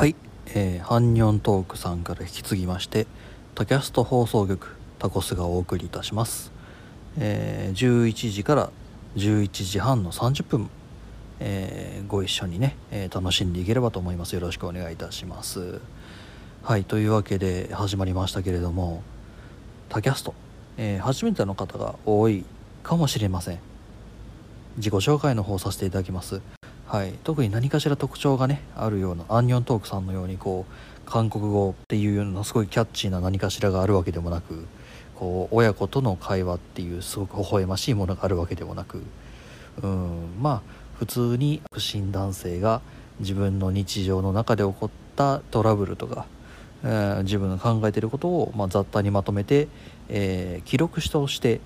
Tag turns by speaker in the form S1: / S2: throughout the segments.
S1: はい、えー、ハンニョントークさんから引き継ぎましてタキャスト放送局タコスがお送りいたします、えー、11時から11時半の30分、えーご一緒にね、えー楽しんでいければと思います。よろしくお願いいたします。はいというわけで始まりましたけれどもタキャスト、え初めての方が多いかもしれません。自己紹介の方させていただきます。はい、特に何かしら特徴がねあるようなアンニョントークさんのようにこう韓国語っていうようなすごいキャッチーな何かしらがあるわけでもなくこう親子との会話っていうすごく微笑ましいものがあるわけでもなくうん。まあ普通に独身男性が自分の日常の中で起こったトラブルとか、えー自分が考えてることを、まあ、雑多にまとめて、えー記録として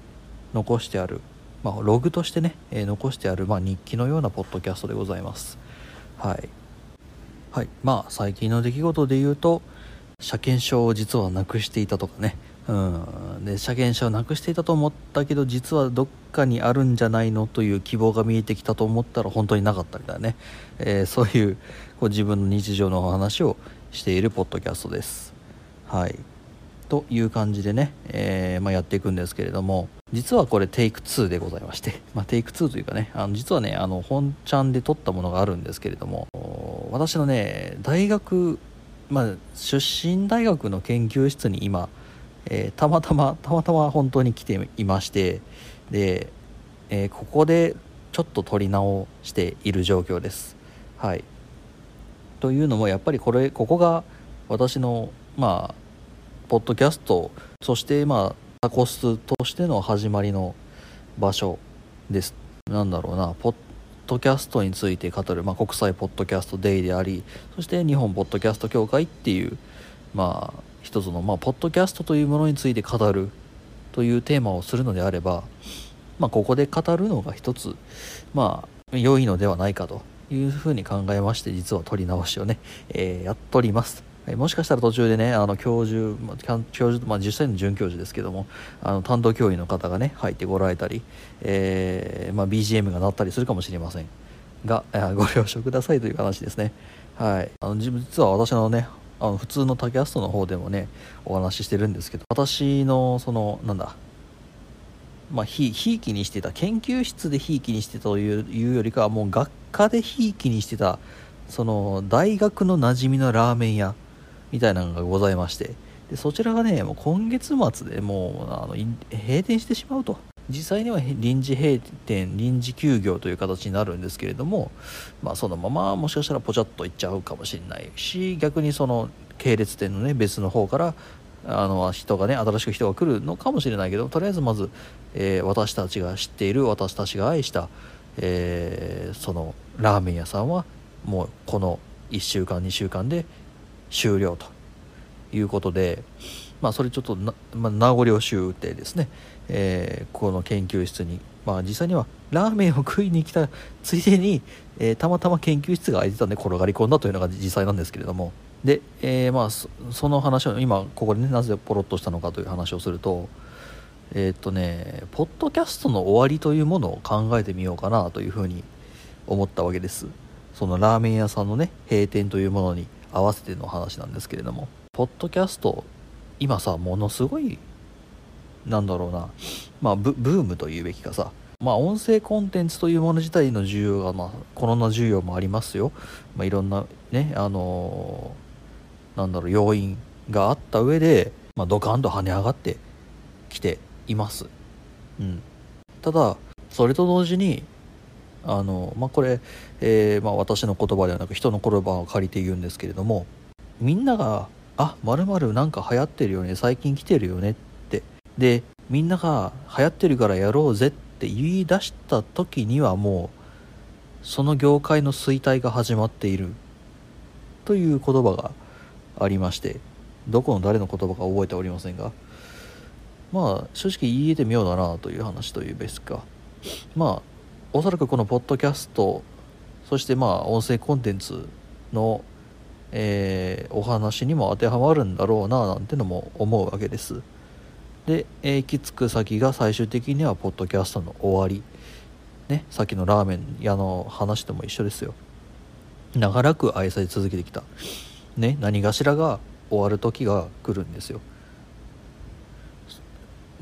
S1: 残してある、まあ、ログとしてね、えー残してある、まあ、日記のようなポッドキャストでございます。はい、はい、まあ最近の出来事で言うと車検証を実はなくしていたとかね。うん。で車検証をなくしていたと思ったけど実はどっかにあるんじゃないのという希望が見えてきたと思ったら本当になかったみたいなね、えーそういうこう自分の日常のお話をしているポッドキャストです。はい。という感じでね、えーまあ、やっていくんですけれども。実はこれテイク2でございまして、まあ、テイク2というかねあの実はねあの本ちゃんで撮ったものがあるんですけれども私のね大学、まあ、出身大学の研究室に今、えーたまたまたまたま本当に来ていましてで、えーここでちょっと撮り直している状況です。はい。というのもやっぱりこれここが私のまあポッドキャストそしてまあタコスとしての始まりの場所です。なんだろうな。ポッドキャストについて語る、まあ、国際ポッドキャストデイでありそして日本ポッドキャスト協会っていうまあ一つの、まあ、ポッドキャストというものについて語る。というテーマをするのであれば、まあ、ここで語るのが一つまあ良いのではないかというふうに考えまして実は撮り直しをね、えーやっております。もしかしたら途中でねあの教授、教授、まあ、実際の准教授ですけどもあの担当教員の方がね入ってこられたり、えーまあ、BGM が鳴ったりするかもしれません。がご了承くださいという話ですね。はい。あの実は私のねあの普通のタキャストの方でもねお話ししてるんですけど私のそのなんだまあ、ひひいきにしてた研究室でひいきにしてたといういうよりかはもう学科でひいきにしてたその大学の馴染みのラーメン屋みたいなのがございまして。でそちらがねもう今月末でもうあの閉店してしまうと。実際には臨時閉店臨時休業という形になるんですけれども、まあ、そのままもしかしたらポチャッといっちゃうかもしれないし逆にその系列店のね別の方からあの人がね新しく人が来るのかもしれないけどとりあえずまず、えー私たちが知っている私たちが愛した、えーそのラーメン屋さんはもうこの1週間2週間で終了ということで、まあ、それちょっとな、まあ、名残惜しゅうてですね、えーこの研究室に、まあ、実際にはラーメンを食いに来たついでに、えーたまたま研究室が空いてたんで転がり込んだというのが実際なんですけれども。で、えーまあその話を今ここでねなぜポロッとしたのかという話をするとえーっとねポッドキャストの終わりというものを考えてみようかなというふうに思ったわけです。そのラーメン屋さんのね閉店というものに。合わせての話なんですけれどもポッドキャスト今さものすごいなんだろうなまあブームというべきかさまあ音声コンテンツというもの自体の需要がまあコロナ需要もありますよ、まあ、いろんなねあのーなんだろう要因があった上で、まあ、ドカンと跳ね上がってきています、うん、ただそれと同時にあの、まあ、これ、えーまあ、私の言葉ではなく人の言葉を借りて言うんですけれどもみんなが「あまるまるなんか流行ってるよね最近来てるよね」って。でみんなが流行ってるからやろうぜって言い出した時にはもうその業界の衰退が始まっている。という言葉がありましてどこの誰の言葉か覚えておりませんが。まあ正直言えてみようだなという話というべきか。まあおそらくこのポッドキャストそしてまあ音声コンテンツの、えーお話にも当てはまるんだろうななんてのも思うわけです。で、えー行き着く先が最終的にはポッドキャストの終わり。ねさっきのラーメン屋の話とも一緒ですよ。長らく愛され続けてきた。ね何かしらが終わる時が来るんですよ。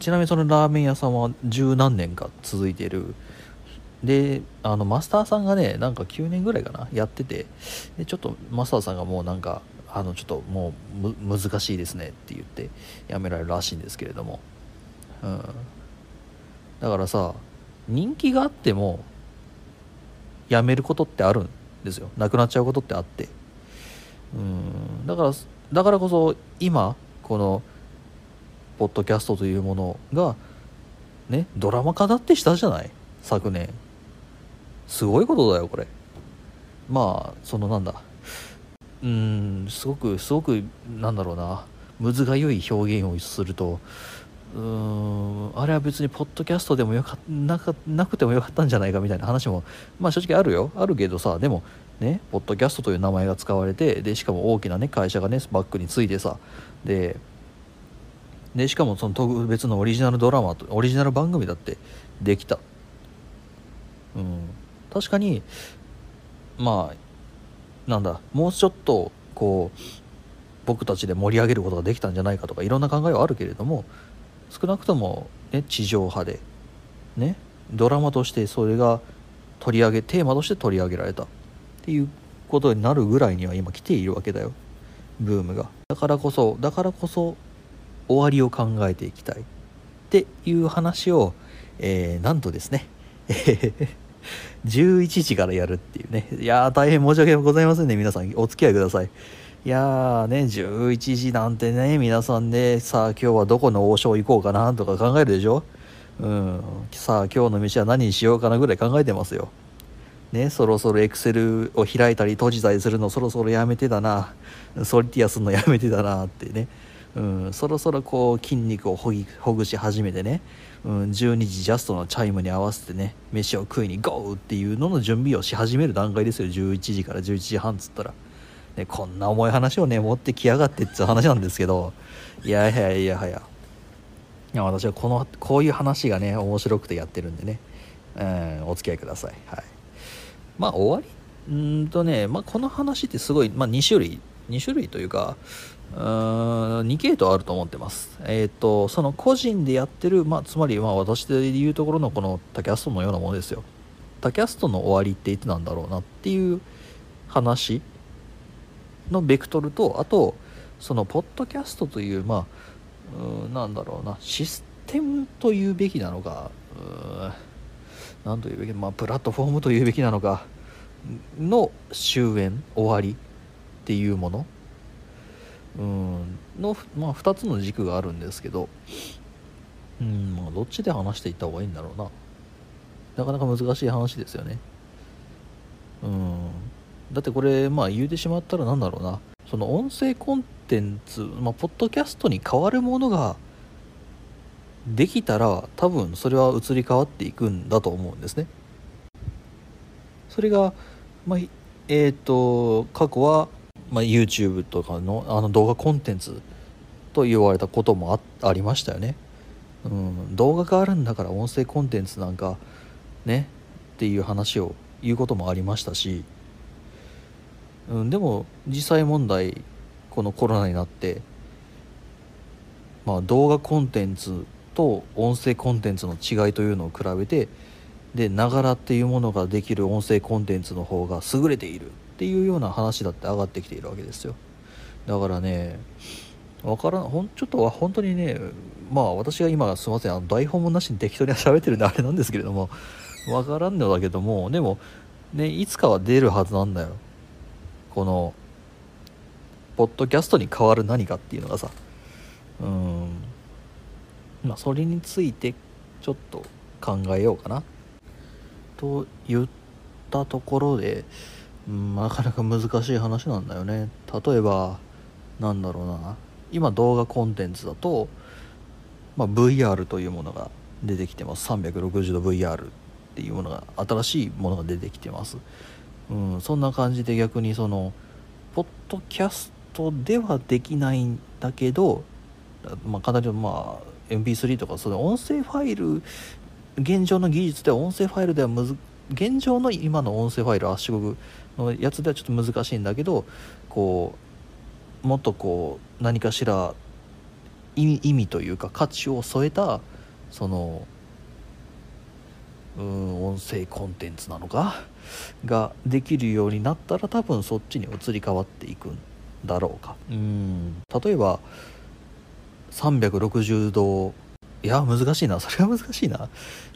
S1: ちなみにそのラーメン屋さんは十何年か続いている。であのマスターさんがねなんか9年ぐらいかなやっててでちょっとマスターさんがもうなんかあのちょっともう難しいですねって言ってやめられるらしいんですけれども、うん、だからさ人気があってもやめることってあるんですよ。なくなっちゃうことってあって。うん。だからだからこそ今このポッドキャストというものがねドラマ化だってしたじゃない？昨年。すごいことだよこれ。まあそのなんだ。うーんすごくすごくなんだろうな。むずがゆい表現をすると。うーんあれは別にポッドキャストでもよかなかなくてもよかったんじゃないかみたいな話もまあ正直あるよ。あるけどさでもねポッドキャストという名前が使われてでしかも大きなね会社がねバックについてさ。ででしかもその特別のオリジナルドラマとオリジナル番組だってできた。うん。確かにまあなんだもうちょっとこう僕たちで盛り上げることができたんじゃないかとかいろんな考えはあるけれども少なくとも、ね、地上波で、ね、ドラマとしてそれが取り上げテーマとして取り上げられたっていうことになるぐらいには今来ているわけだよ。ブームが。だからこそだからこそ終わりを考えていきたいっていう話を、えー、なんとですね11時からやるっていうね。いやー大変申し訳ございませんね皆さん。お付き合いください。いやーね11時なんてね皆さんねさあ今日はどこの王将行こうかなとか考えるでしょ。うん。さあ今日の飯は何にしようかなぐらい考えてますよ。ね、そろそろエクセルを開いたり閉じたりするのそろそろやめてだな。ソリティアするのやめてだなってね。うん、そろそろこう筋肉をほぎほぐし始めてね、うん、12時ジャストのチャイムに合わせてね飯を食いにゴーっていうのの準備をし始める段階ですよ。11時から11時半っつったら、ね、こんな重い話をね持ってきやがってっつう話なんですけど。いやいやいやはや。いや私はこのこういう話がね面白くてやってるんでね、うん、お付き合いください。はい。まあ終わり？うんとね、まあ、この話ってすごい、まあ、2種類。2種類というかうーん2系統あると思ってます。えっ、ー、とその個人でやってる、まあ、つまりまあ私で言うところのこのタキャストのようなものですよ。タキャストの終わりっていつなんだろうなっていう話のベクトルとあとそのポッドキャストというまあうなんだろうなシステムというべきなのか何というべきまあプラットフォームというべきなのかの終焉終わりっていうものうん。の、まあ、2つの軸があるんですけど、うんまあ、どっちで話していった方がいいんだろうな。なかなか難しい話ですよね。うん。だってこれまあ言うてしまったらなんだろうな。その音声コンテンツ、まあ、ポッドキャストに変わるものができたら多分それは移り変わっていくんだと思うんですね。それが、まあ、えっ、ー、と過去はまあ、YouTube とかのあの動画コンテンツと言われたこともあありましたよね、うん、動画があるんだから音声コンテンツなんかねっていう話を言うこともありましたし、うん、でも実際問題このコロナになって、まあ、動画コンテンツと音声コンテンツの違いというのを比べてでながらっていうものができる音声コンテンツの方が優れている。っていうような話だって上がってきているわけですよ。だからねわからんほんちょっとは本当にねまあ私が今すいませんあの台本もなしに適当に喋ってるんであれなんですけれどもわからんのだけどもでもねいつかは出るはずなんだよ。このポッドキャストに変わる何かっていうのがさ。うん。まあそれについてちょっと考えようかな。と言ったところで、なかなか難しい話なんだよね。例えばなんだろうな。今動画コンテンツだと、まあ、VR というものが出てきてます。360度 VR っていうものが新しいものが出てきてます、うん、そんな感じで逆にそのポッドキャストではできないんだけどまあ簡単にまあ MP3 とかその音声ファイル現状の技術では音声ファイルではむず現状の今の音声ファイル圧縮のやつではちょっと難しいんだけどこうもっとこう何かしら意味意味というか価値を添えたそのうん音声コンテンツなのか？ができるようになったら多分そっちに移り変わっていくんだろうか。うん。例えば360度いや難しいな。それは難しいな。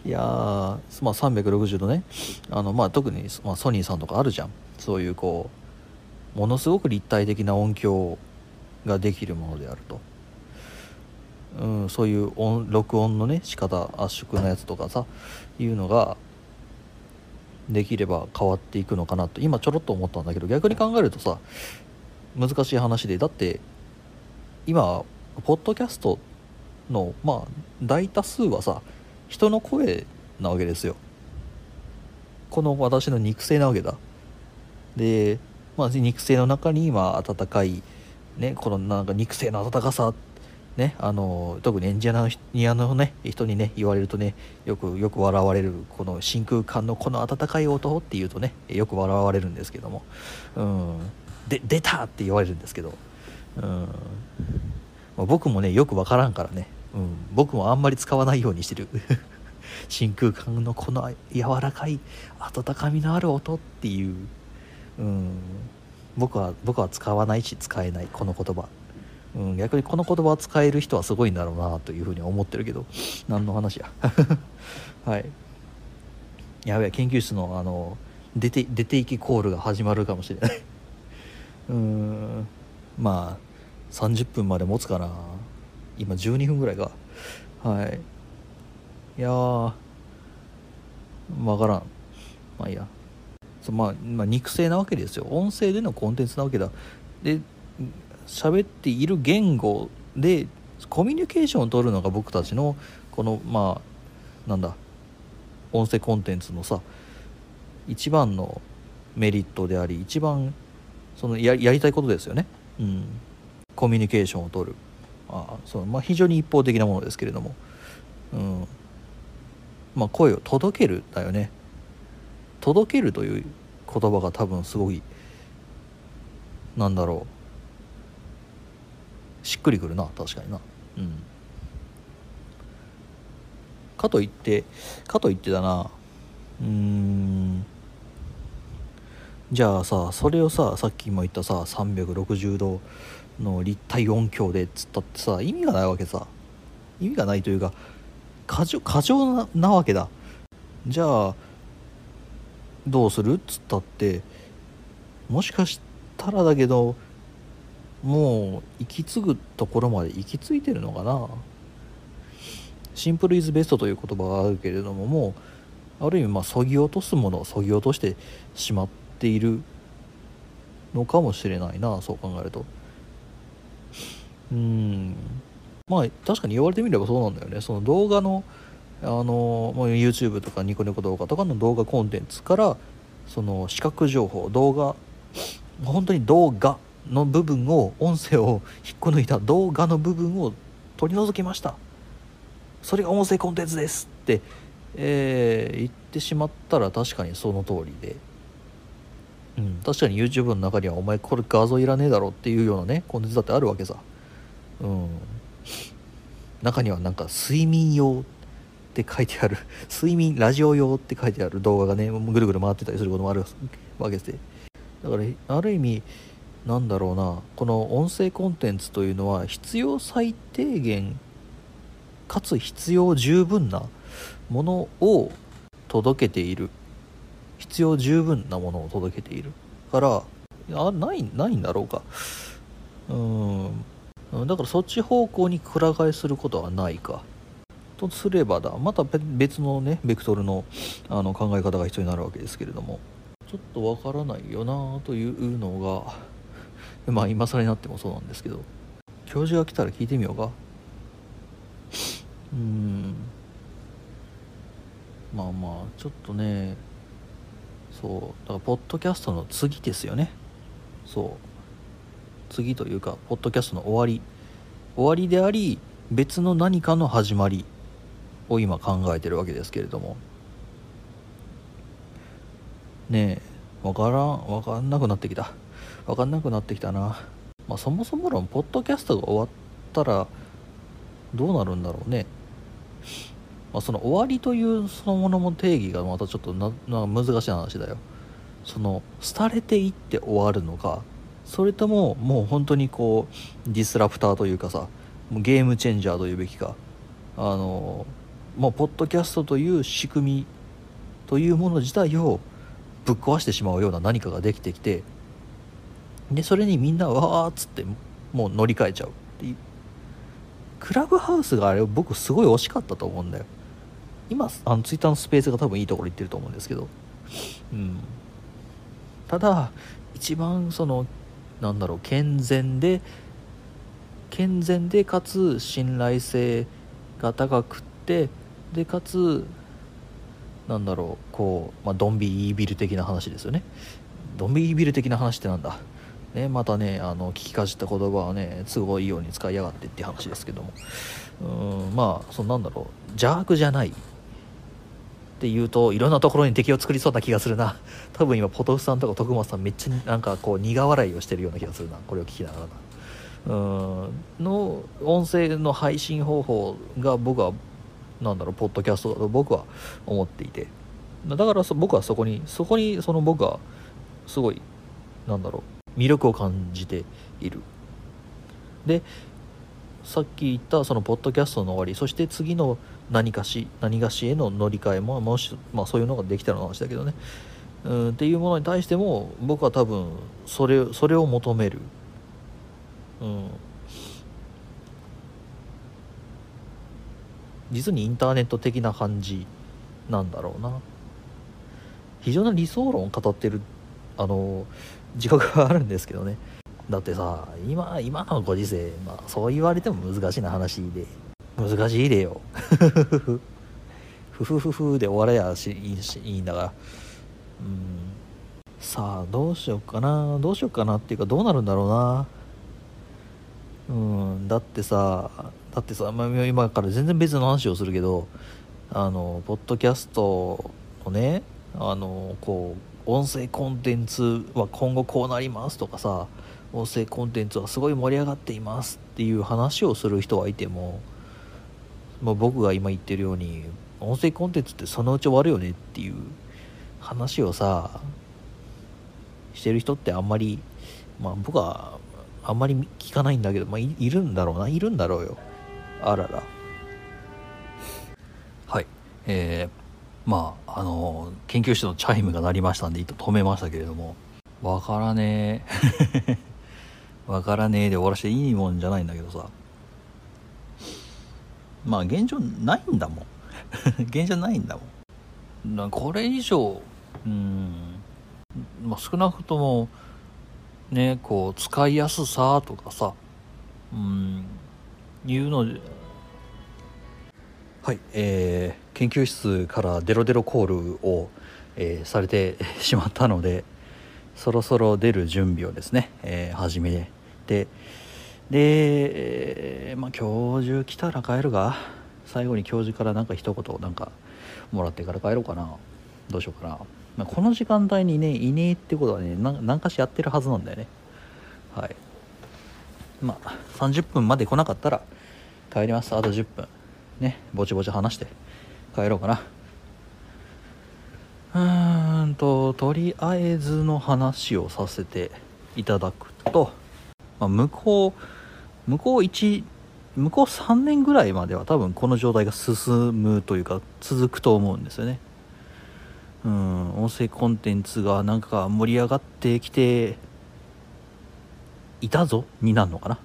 S1: いやまあ360度ね。あの、まあ、特に、まあ、ソニーさんとかあるじゃん。そういうこうものすごく立体的な音響ができるものであると。うん、そういう音録音のね仕方圧縮のやつとかさいうのができれば変わっていくのかなと。今ちょろっと思ったんだけど逆に考えるとさ難しい話で。だって今ポッドキャストのまあ大多数はさ人の声なわけですよ。この私の肉声なわけだ。で、まあ、肉声の中に今温かいねこのなんか肉声の温かさね、あの特にエンジニアの、ね、人にね言われるとねよくよく笑われるこの真空管のこの温かい音っていうとねよく笑われるんですけども、うん、で出たって言われるんですけど、うん。まあ、僕もねよくわからんからね、うん、僕もあんまり使わないようにしてる。真空管のこの柔らかい温かみのある音っていう、うん、僕は僕は使わないし使えないこの言葉。うん、逆にこの言葉を使える人はすごいんだろうなというふうに思ってるけど。何の話や。はい。やべえ研究室のあの出て出ていきコールが始まるかもしれない。うーん。まあ30分まで持つかな。今12分ぐらいか。はい。いやー分からん。まあいいや。そまあ、まあ、肉声なわけですよ。音声でのコンテンツなわけだ。で喋っている言語でコミュニケーションを取るのが僕たちのこのまあなんだ音声コンテンツのさ一番のメリットであり一番そのややりたいことですよね、うん、コミュニケーションを取る。あその、まあ、非常に一方的なものですけれども、うん。まあ、声を届けるだよね。届けるという言葉が多分すごいなんだろう。しっくりくるな確かにな。うん。かといってかといってだな。うん。じゃあさそれをささっきも言ったさ360度の立体音響でっつったってさ意味がないわけさ。意味がないというか過剰過剰ななわけだ。じゃあどうするっつったってもしかしたらだけどもう行き継ぐところまで行き着いてるのかな。シンプルイズベストという言葉があるけれどももうある意味まあそぎ落とすものをそぎ落としてしまってているのかもしれないなそう考えると。うん。まあ確かに言われてみればそうなんだよね。その動画のあの YouTube とかニコニコ動画とかの動画コンテンツからその視覚情報動画本当に動画の部分を音声を引っこ抜いた動画の部分を取り除きました。それが音声コンテンツですって、えー、言ってしまったら確かにその通りで、うん、確かに YouTube の中にはお前これ画像いらねえだろっていうようなねコンテンツだってあるわけさ、うん、中にはなんか睡眠用って書いてある。睡眠ラジオ用って書いてある動画がねぐるぐる回ってたりすることもあるわけで。だからある意味なんだろうな。この音声コンテンツというのは必要最低限かつ必要十分なものを届けている。必要十分なものを届けているからあないないんだろうか。うん。だからそっち方向にくら替えすることはないか。とすればだ。また別のねベクトルのあの考え方が必要になるわけですけれども。ちょっとわからないよなというのがまあ今更になってもそうなんですけど。教授が来たら聞いてみようか。うん。まあまあちょっとねそうだからポッドキャストの次ですよね。そう。次というかポッドキャストの終わり。終わりであり別の何かの始まりを今考えてるわけですけれども。ねえ分からん分かんなくなってきた。分かんなくなってきたな。まあ、そもそも論ポッドキャストが終わったらどうなるんだろうね、まあ、その終わりというそのものも定義がまたちょっとなな難しい話だよ。その廃れていって終わるのかそれとももう本当にこうディスラプターというかさゲームチェンジャーというべきか。あのもうポッドキャストという仕組みというもの自体をぶっ壊してしまうような何かができてきてでそれにみんなわーっつってもう乗り換えちゃうっていう。クラブハウスがあれ僕すごい惜しかったと思うんだよ。今あのツイッターのスペースが多分いいところ行ってると思うんですけど。うん。ただ一番そのなんだろう健全で健全でかつ信頼性が高くってでかつなんだろうこう、まあ、ドンビービル的な話ですよね。ドンビービル的な話ってなんだ？ね、またねあの聞きかじった言葉はね都合いいように使いやがってっていう話ですけども。うんまあそのなんだろう邪悪じゃないっていうといろんなところに敵を作りそうな気がするな。多分今ポトフさんとか徳松さんめっちゃなんかこう苦笑いをしてるような気がするな。これを聞きながら。なうん。の音声の配信方法が僕はなんだろうポッドキャストだと僕は思っていて。だから僕はそこにそこにその僕はすごいなんだろう魅力を感じている。でさっき言ったそのポッドキャストの終わりそして次の何かし何がしへの乗り換えももし、まあ、そういうのができたらの話だけどね。うんっていうものに対しても僕は多分それそれを求める、うん、実にインターネット的な感じなんだろうな。非常な理想論を語ってるあの自覚はあるんですけどね。だってさ今今のご時世、まあ、そう言われても難しいな話で。難しいでよ。ふふふふで終われやしいいしいいんだから。うん。さあどうしようかな。どうしようかなっていうかどうなるんだろうな。うん。だってさだってさ、まあ、今から全然別の話をするけどあのポッドキャストのねあのこう音声コンテンツは今後こうなりますとかさ音声コンテンツはすごい盛り上がっていますっていう話をする人はいても、まあ、僕が今言ってるように音声コンテンツってそのうち終わるよねっていう話をさしてる人ってあんまりまあ僕はあんまり聞かないんだけど、まあ、いるんだろうないるんだろうよ。あらら。はい。えーまああの研究室のチャイムが鳴りましたんで一止めましたけれども。わからねえ。わからねえで終わらしていいもんじゃないんだけどさ。まあ現状ないんだもん。現状ないんだもん。これ以上うんまあ少なくともねこう使いやすさとかさうんいうのはいえー研究室からデロデロコールを、えー、されてしまったのでそろそろ出る準備をですね、えー、始めてで、まあ、教授来たら帰るが最後に教授からなんか一言なんかもらってから帰ろうかな。どうしようかな、まあ、この時間帯にねいねえってことはね何かしやってるはずなんだよね。はい。まあ30分まで来なかったら帰ります。あと10分。ねぼちぼち話して帰ろうかな。うーんととりあえずの話をさせていただくと、まあ、向こう向こう1向こう3年ぐらいまでは多分この状態が進むというか続くと思うんですよね。うん音声コンテンツがなんか盛り上がってきていたぞになるのかな。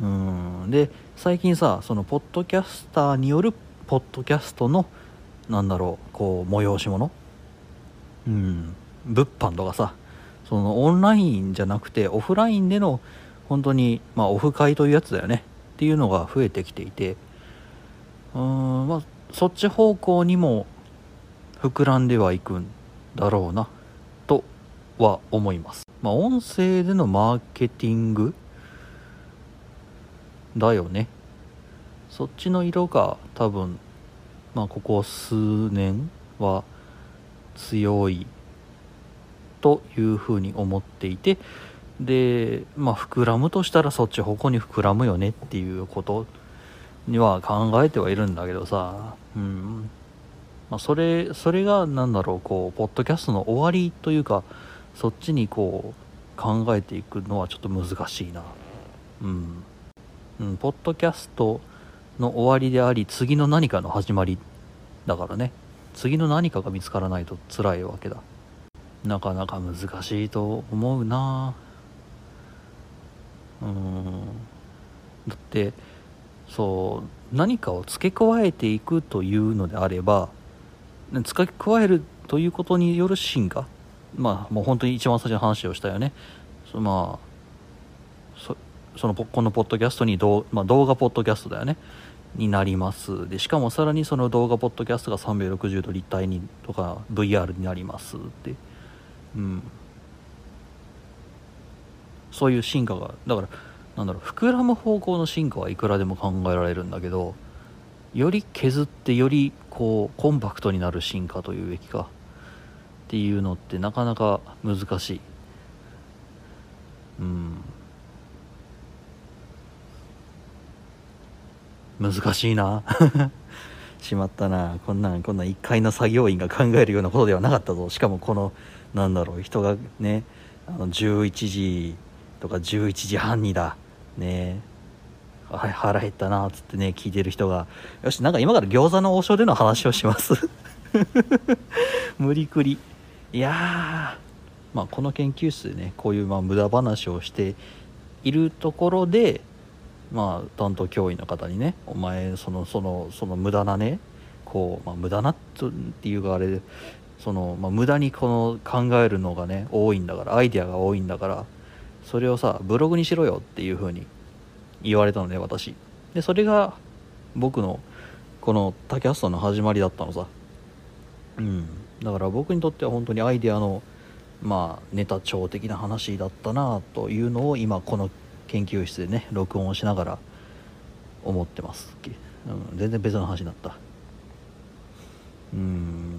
S1: うんで最近さそのポッドキャスターによるポッドキャストのなんだろうこう催し物？うん物販とかさそのオンラインじゃなくてオフラインでの本当にまあオフ会というやつだよねっていうのが増えてきていてうーんまあそっち方向にも膨らんではいくんだろうなとは思います。まあ音声でのマーケティングだよね。そっちの色が多分まあここ数年は強いというふうに思っていてでまあ膨らむとしたらそっち方向に膨らむよねっていうことには考えてはいるんだけどさうん。まあ、それそれが何だろうこうポッドキャストの終わりというかそっちにこう考えていくのはちょっと難しいな。うん、うん、ポッドキャストの終わりであり次の何かの始まりだからね。次の何かが見つからないと辛いわけだ。なかなか難しいと思うな。うん。だってそう何かを付け加えていくというのであれば付け加えるということによる進化。まあもう本当に一番最初の話をしたよね。そまあそそのこのポッドキャストに動,、まあ、動画ポッドキャストだよね。になります。でしかもさらにその動画ポッドキャストが360度立体にとか VR になります。ってうん。そういう進化がだからなんだろう膨らむ方向の進化はいくらでも考えられるんだけどより削ってよりこうコンパクトになる進化というべきかっていうのってなかなか難しい。うん。難しいな。しまったな。こんなんこんなん1階の作業員が考えるようなことではなかったぞ。しかもこのなんだろう人がねあの11時とか11時半にだねはい腹減ったなっつってね聞いてる人がよしなんか今から餃子の王将での話をします。無理くり。いやまあこの研究室でねこういうまあ無駄話をしているところでまあ担当教員の方にねお前そのそのその無駄なねこう、まあ、無駄なっていうかあれその、まあ、無駄にこの考えるのがね多いんだからアイデアが多いんだからそれをさブログにしろよっていう風に言われたのね私。でそれが僕のこのタキャストの始まりだったのさ。うん。だから僕にとっては本当にアイデアのまあネタ帳的な話だったなというのを今この研究室でね録音をしながら思ってます、うん、全然別の話になった。うん。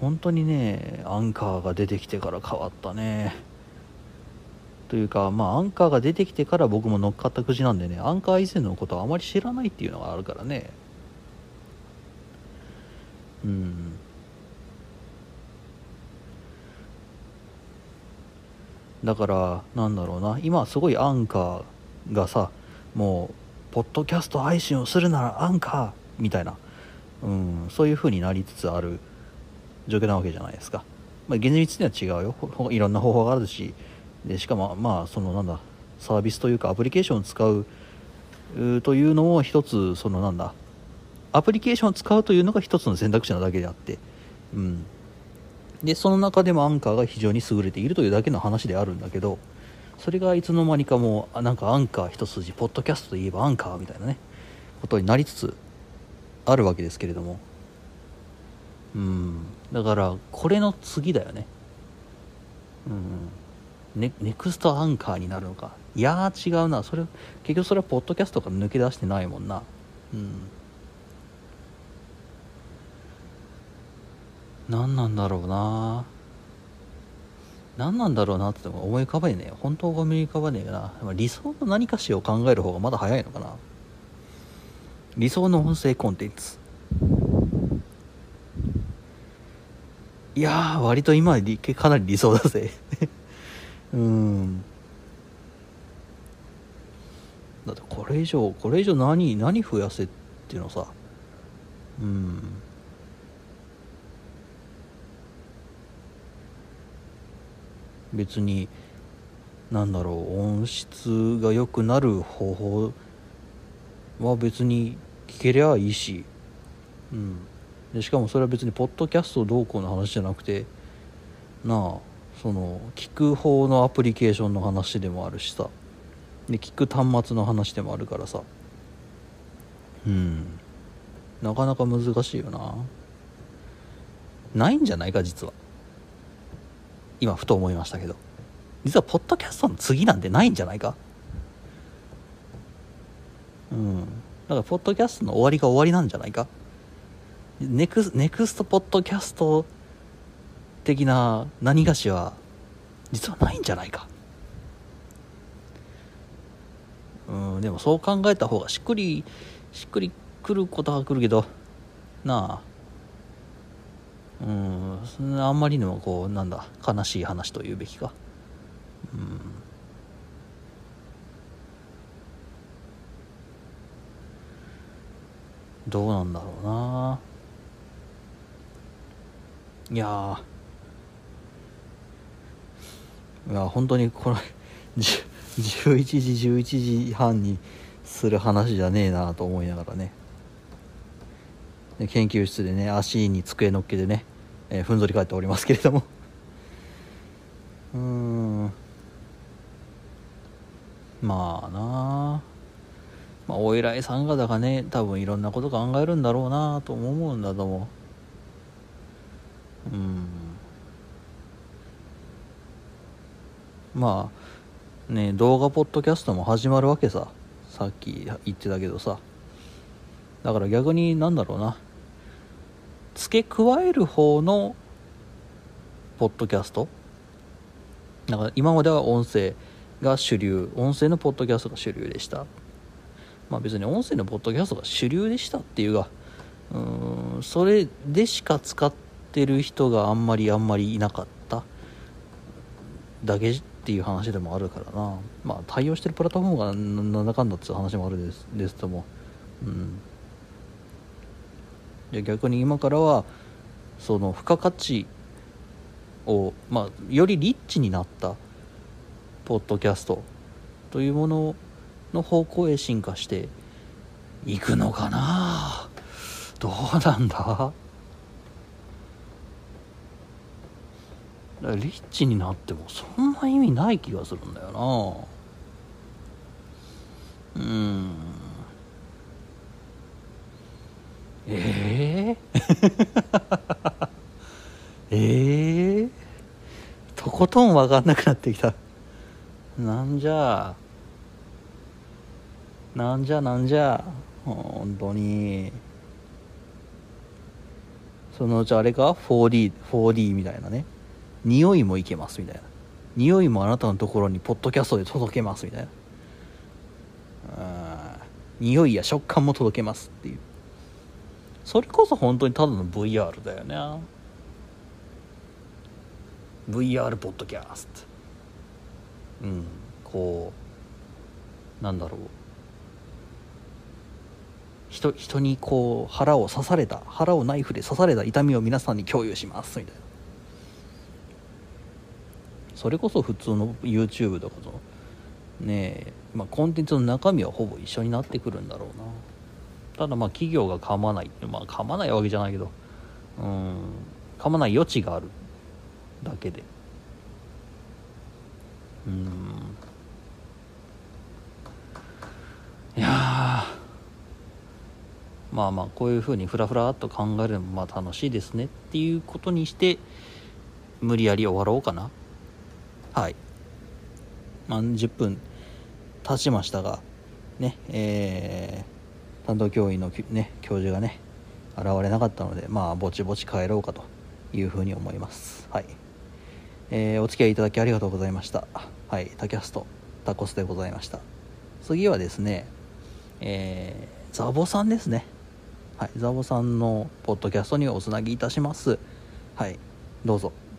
S1: 本当にねアンカーが出てきてから変わったね。というかまあアンカーが出てきてから僕も乗っかったくじなんでねアンカー以前のことはあまり知らないっていうのがあるからね。うん。だからなんだろうな。今すごいアンカーがさもうポッドキャスト配信をするならアンカーみたいな、うん、そういう風になりつつある。状況なわけじゃないですか、まあ、現実には違うよ。いろんな方法があるし。でしかもまあそのなんだサービスというかアプリケーションを使うというのも一つそのなんだアプリケーションを使うというのが一つの選択肢なだけであって、うん、でその中でもアンカーが非常に優れているというだけの話であるんだけどそれがいつの間にかもうなんかアンカー一筋ポッドキャストといえばアンカーみたいなねことになりつつあるわけですけれども。うん。だからこれの次だよね。うん。ネネクストアンカーになるのか。いやー違うな。それ結局それはポッドキャストから抜け出してないもんな。うん。何なんだろうな。何なんだろうなって思い浮かばねえ本当は思い浮かばねえよな。理想の何かしを考える方がまだ早いのかな。理想の音声コンテンツ。いや割と今かなり理想だぜ。うん。だってこれ以上これ以上何何増やせっていうのさ。うん。別になんだろう音質が良くなる方法は別に聞けりゃいいし、うん、でしかもそれは別にポッドキャストどうこうの話じゃなくてなあその聞く方のアプリケーションの話でもあるしさ。で聞く端末の話でもあるからさ。うん。なかなか難しいよな。ないんじゃないか実は。今ふと思いましたけど。実はポッドキャストの次なんてないんじゃないか。うん。だからポッドキャストの終わりが終わりなんじゃないか。ネクスネクストポッドキャスト的な何がしは実はないんじゃないか。うんでもそう考えた方がしっくりしっくりくることはくるけど。なあ。うんあんまりにもこうなんだ悲しい話と言うべきか。うん。どうなんだろうな。いやいや本当にこれ11時11時半にする話じゃねえなと思いながらね。研究室でね足に机乗っけてね、えー、ふんぞり返っておりますけれども。うん。まあなまあお偉いさん方がね多分いろんなこと考えるんだろうなと思うんだと思ううん。まあね動画ポッドキャストも始まるわけさ。さっき言ってたけどさ。だから逆になんだろうな。付け加える方のポッドキャスト。だから今までは音声が主流。音声のポッドキャストが主流でした。まあ別に音声のポッドキャストが主流でしたっていうがうんそれでしか使っててる人があんまりあんまりいなかった？だけっていう話でもあるからな。まあ対応してるプラットフォームがなんだかんだっていう話もあるですですとも。うん。で逆に今からはその付加価値を、まあ、よりリッチになったポッドキャストというものの方向へ進化していくのかな。どうなんだ？リッチになってもそんな意味ない気がするんだよな。うん。ええー、え えー、とことん分かんなくなってきた。なんじゃ？なんじゃ？なんじゃ？本当に。そのうちあれか？4D4D 4D みたいなね。匂いもいけますみたいな。匂いもあなたのところにポッドキャストで届けますみたいな。匂いや食感も届けますっていう。それこそ本当にただの VR だよね VR ポッドキャスト。うんこうなんだろう。人人にこう腹を刺された腹をナイフで刺された痛みを皆さんに共有しますみたいな。それこそ普通の YouTube とかとねえ、まあ、コンテンツの中身はほぼ一緒になってくるんだろうな。ただまあ企業が噛まないまあ噛まないわけじゃないけどうん噛まない余地があるだけで。うん。いやまあまあこういうふうにふらふらっと考えるのもまあ楽しいですねっていうことにして無理やり終わろうかな。はい、まあ、10分経ちましたがねえー担当教員の、ね、教授がね現れなかったのでまあぼちぼち帰ろうかというふうに思います。はい、えー、お付き合いいただきありがとうございました。はい。タキャストタコスでございました。次はですねえー、ザボさんですね。はい。ザボさんのポッドキャストにおつなぎいたします。はい。どうぞ。